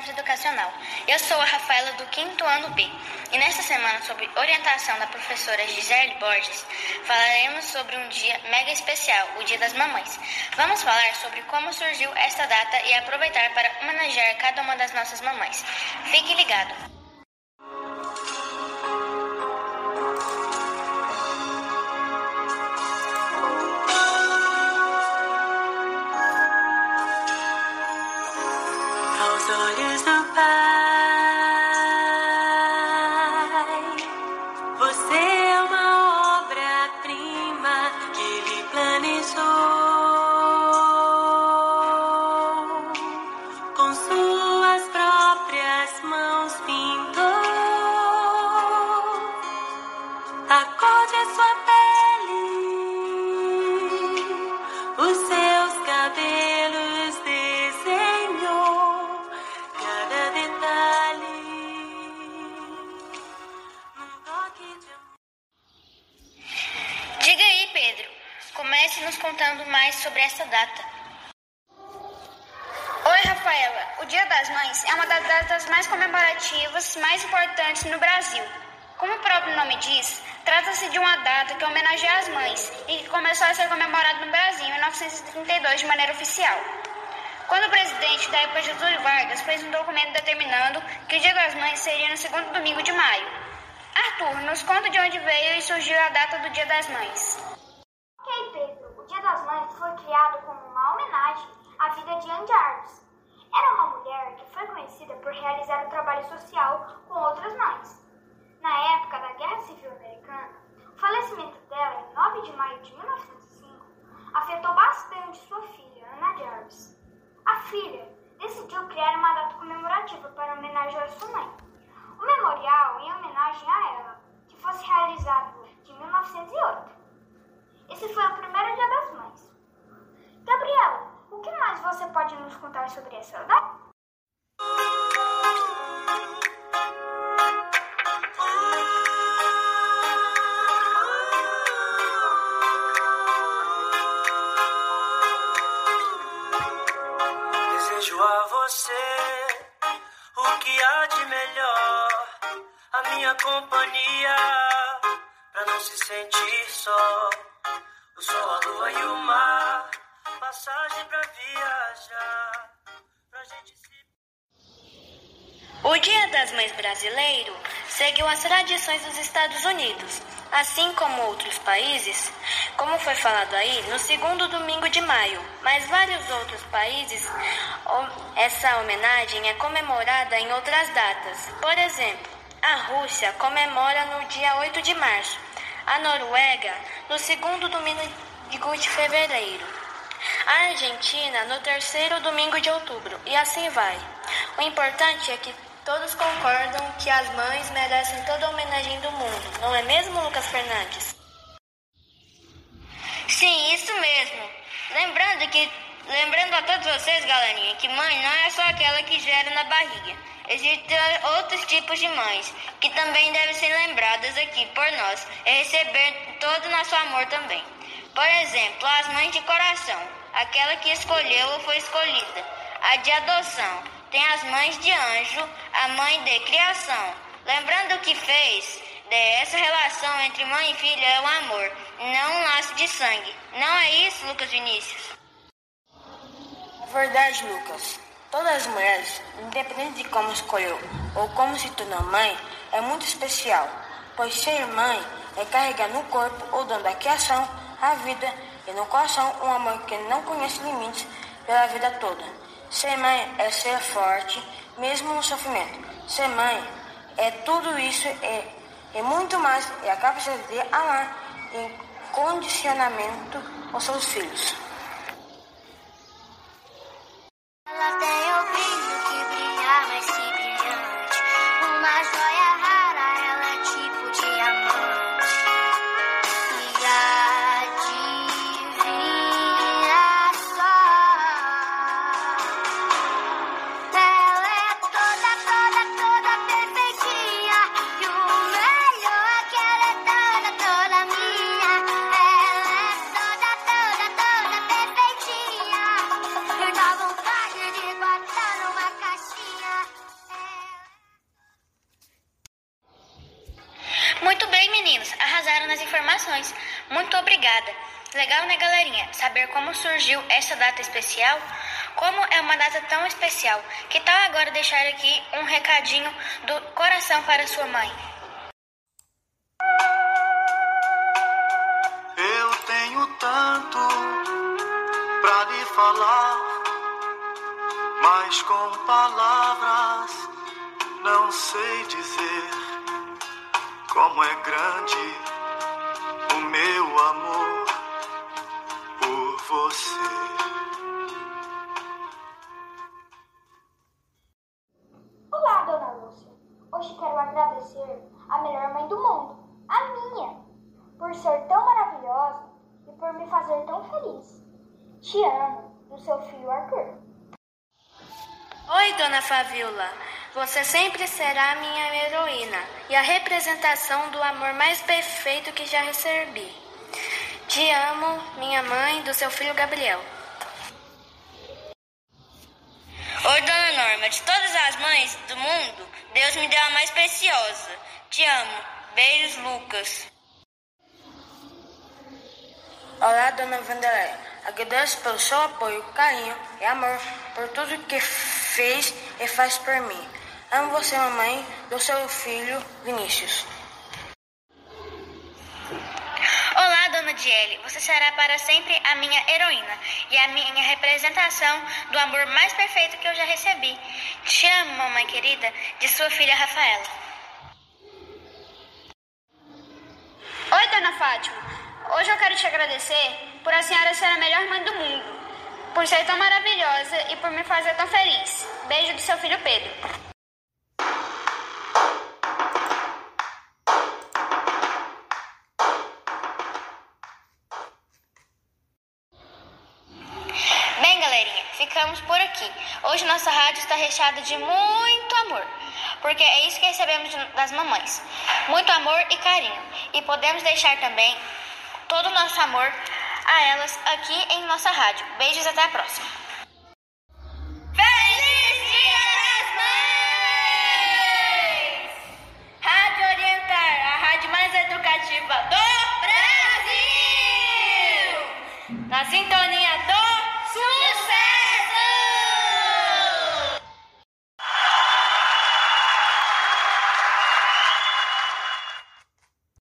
Centro Educacional. Eu sou a Rafaela do quinto ano B e nesta semana, sobre orientação da professora Gisele Borges, falaremos sobre um dia mega especial, o Dia das Mamães. Vamos falar sobre como surgiu esta data e aproveitar para homenagear cada uma das nossas mamães. Fique ligado! Pintou. A sua pele, os seus sobre essa data. Oi, Rafaela. O Dia das Mães é uma das datas mais comemorativas, mais importantes no Brasil. Como o próprio nome diz, trata-se de uma data que homenageia as mães e que começou a ser comemorada no Brasil em 1932 de maneira oficial. Quando o presidente da época Getúlio Vargas fez um documento determinando que o Dia das Mães seria no segundo domingo de maio. Arthur, nos conta de onde veio e surgiu a data do Dia das Mães. Ok, Pedro. O Dia das Mães foi criado como uma homenagem de Anne Jarvis. Era uma mulher que foi conhecida por realizar o trabalho social com outras mães. Na época da Guerra Civil Americana, o falecimento dela, em 9 de maio de 1905, afetou bastante sua filha, Anna Jarvis. A filha decidiu criar uma data comemorativa para homenagear sua mãe. O memorial em homenagem a ela, que fosse realizado de 1908. Esse foi o primeiro Dia das Mães. Gabriela, o que mais você pode nos contar sobre essa data? Desejo a você o que há de melhor, a minha companhia, pra não se sentir só. O sol, a lua e o mar, passagem pra viajar, pra gente se. O Dia das Mães brasileiro seguiu as tradições dos Estados Unidos, assim como outros países, como foi falado aí, no segundo domingo de maio. Mas vários outros países, essa homenagem é comemorada em outras datas. Por exemplo, a Rússia comemora no dia 8 de março, a Noruega no segundo domingo de fevereiro. A Argentina no terceiro domingo de outubro e assim vai. O importante é que todos concordam que as mães merecem toda a homenagem do mundo, não é mesmo, Lucas Fernandes? Sim, isso mesmo. Lembrando que lembrando a todos vocês, galerinha, que mãe não é só aquela que gera na barriga. Existem outros tipos de mães que também devem ser lembradas aqui por nós e receber todo o nosso amor também. Por exemplo, as mães de coração, aquela que escolheu ou foi escolhida. A de adoção, tem as mães de anjo, a mãe de criação. Lembrando o que fez, dessa relação entre mãe e filha é um amor, não um laço de sangue. Não é isso, Lucas Vinícius? Verdade, Lucas. Todas as mulheres, independente de como escolheu ou como se tornou mãe, é muito especial, pois ser mãe é carregar no corpo ou dando à criação, a vida e no coração um amor que não conhece limites pela vida toda. Ser mãe é ser forte, mesmo no sofrimento. Ser mãe é tudo isso e, e muito mais, é a capacidade de amar em condicionamento os seus filhos. Ela tem as informações. Muito obrigada. Legal, né, galerinha? Saber como surgiu essa data especial? Como é uma data tão especial? Que tal agora deixar aqui um recadinho do coração para sua mãe? Eu tenho tanto pra lhe falar, mas com palavras não sei dizer como é grande o meu amor por você. Olá, dona Lúcia. Hoje quero agradecer a melhor mãe do mundo, a minha, por ser tão maravilhosa e por me fazer tão feliz. Te amo, do seu filho Arthur. Oi, dona Fabiola. Você sempre será minha heroína e a representação do amor mais perfeito que já recebi. Te amo, minha mãe, do seu filho Gabriel. Oi, dona Norma. De todas as mães do mundo, Deus me deu a mais preciosa. Te amo. Beijos, Lucas. Olá, dona Vanderlei. Agradeço pelo seu apoio, carinho e amor por tudo que fez e faz por mim. Amo você, mamãe, do seu filho Vinícius. Olá, dona Diele. Você será para sempre a minha heroína e a minha representação do amor mais perfeito que eu já recebi. Te amo, mamãe querida, de sua filha Rafaela. Oi, dona Fátima. Hoje eu quero te agradecer por a senhora ser a melhor mãe do mundo, por ser tão maravilhosa e por me fazer tão feliz. Beijo do seu filho Pedro. Por aqui. Hoje nossa rádio está recheada de muito amor, porque é isso que recebemos das mamães. Muito amor e carinho. E podemos deixar também todo o nosso amor a elas aqui em nossa rádio. Beijos até a próxima. Educativa do Brasil! Na sintonia